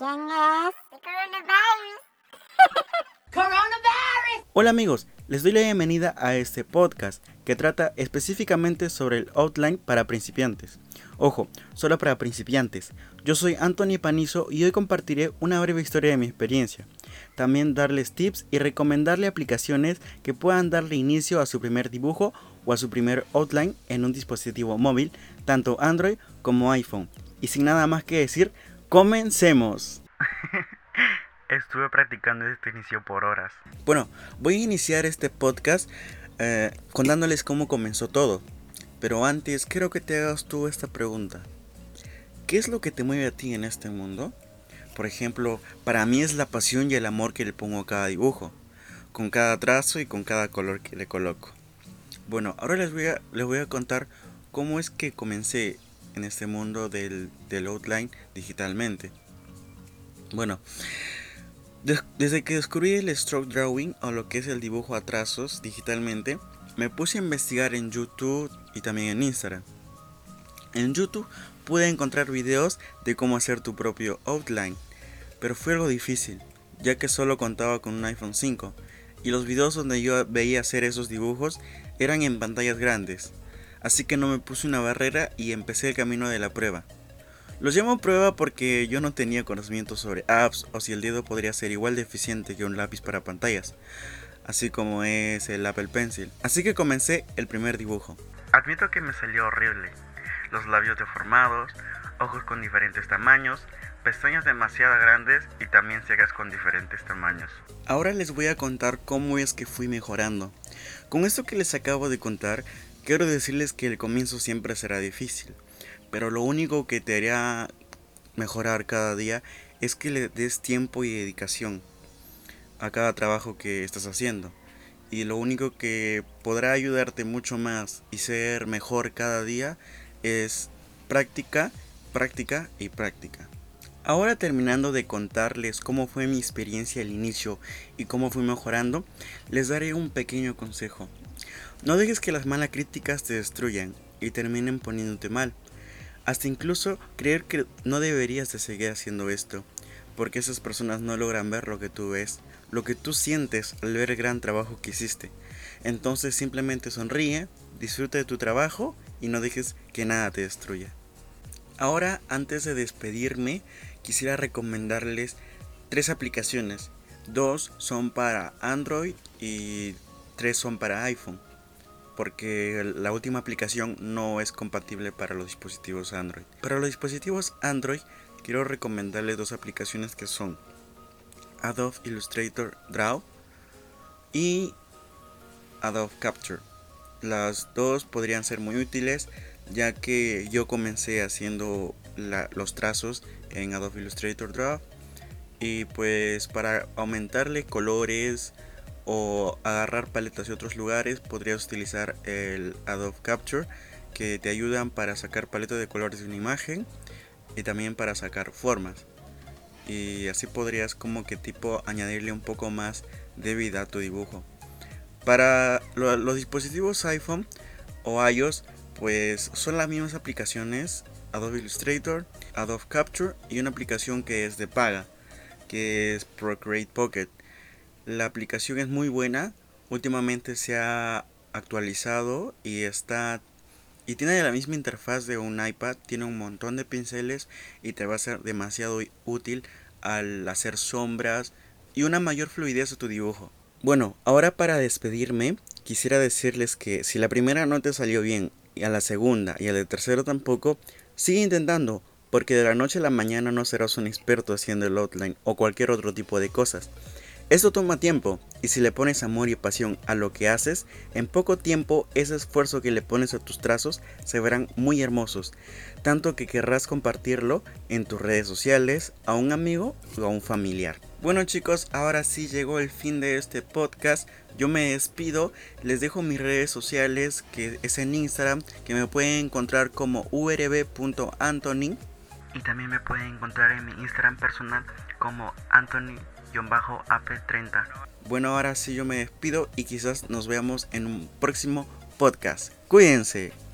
¿Quién es? coronavirus. coronavirus. Hola amigos, les doy la bienvenida a este podcast que trata específicamente sobre el outline para principiantes. Ojo, solo para principiantes. Yo soy Anthony Panizo y hoy compartiré una breve historia de mi experiencia. También darles tips y recomendarle aplicaciones que puedan darle inicio a su primer dibujo o a su primer outline en un dispositivo móvil, tanto Android como iPhone. Y sin nada más que decir, comencemos. Estuve practicando este inicio por horas. Bueno, voy a iniciar este podcast eh, contándoles cómo comenzó todo. Pero antes quiero que te hagas tú esta pregunta. ¿Qué es lo que te mueve a ti en este mundo? Por ejemplo, para mí es la pasión y el amor que le pongo a cada dibujo, con cada trazo y con cada color que le coloco. Bueno, ahora les voy a, les voy a contar cómo es que comencé en este mundo del, del outline digitalmente. Bueno, desde que descubrí el stroke drawing o lo que es el dibujo a trazos digitalmente, me puse a investigar en YouTube y también en Instagram. En YouTube pude encontrar videos de cómo hacer tu propio outline, pero fue algo difícil, ya que solo contaba con un iPhone 5 y los videos donde yo veía hacer esos dibujos eran en pantallas grandes, así que no me puse una barrera y empecé el camino de la prueba. Los llamo prueba porque yo no tenía conocimiento sobre apps o si el dedo podría ser igual de eficiente que un lápiz para pantallas, así como es el Apple Pencil. Así que comencé el primer dibujo. Admito que me salió horrible. Los labios deformados, ojos con diferentes tamaños, pestañas demasiado grandes y también cejas con diferentes tamaños. Ahora les voy a contar cómo es que fui mejorando. Con esto que les acabo de contar, quiero decirles que el comienzo siempre será difícil. Pero lo único que te hará mejorar cada día es que le des tiempo y dedicación a cada trabajo que estás haciendo. Y lo único que podrá ayudarte mucho más y ser mejor cada día es práctica, práctica y práctica. Ahora terminando de contarles cómo fue mi experiencia al inicio y cómo fui mejorando, les daré un pequeño consejo. No dejes que las malas críticas te destruyan y terminen poniéndote mal hasta incluso creer que no deberías de seguir haciendo esto, porque esas personas no logran ver lo que tú ves, lo que tú sientes al ver el gran trabajo que hiciste. Entonces simplemente sonríe, disfruta de tu trabajo y no dejes que nada te destruya. Ahora, antes de despedirme, quisiera recomendarles tres aplicaciones. Dos son para Android y tres son para iPhone porque la última aplicación no es compatible para los dispositivos Android. Para los dispositivos Android quiero recomendarles dos aplicaciones que son Adobe Illustrator Draw y Adobe Capture. Las dos podrían ser muy útiles ya que yo comencé haciendo los trazos en Adobe Illustrator Draw. Y pues para aumentarle colores, o agarrar paletas de otros lugares podrías utilizar el Adobe Capture que te ayudan para sacar paletas de colores de una imagen y también para sacar formas. Y así podrías como que tipo añadirle un poco más de vida a tu dibujo. Para los dispositivos iPhone o iOS pues son las mismas aplicaciones Adobe Illustrator, Adobe Capture y una aplicación que es de paga que es Procreate Pocket la aplicación es muy buena. Últimamente se ha actualizado y está y tiene la misma interfaz de un iPad, tiene un montón de pinceles y te va a ser demasiado útil al hacer sombras y una mayor fluidez a tu dibujo. Bueno, ahora para despedirme, quisiera decirles que si la primera no te salió bien y a la segunda y a la tercera tampoco, sigue intentando, porque de la noche a la mañana no serás un experto haciendo el outline o cualquier otro tipo de cosas. Esto toma tiempo y si le pones amor y pasión a lo que haces, en poco tiempo ese esfuerzo que le pones a tus trazos se verán muy hermosos, tanto que querrás compartirlo en tus redes sociales a un amigo o a un familiar. Bueno chicos, ahora sí llegó el fin de este podcast. Yo me despido, les dejo mis redes sociales que es en Instagram, que me pueden encontrar como urb.antony y también me pueden encontrar en mi Instagram personal como Anthony AP30. Bueno, ahora sí yo me despido y quizás nos veamos en un próximo podcast. Cuídense.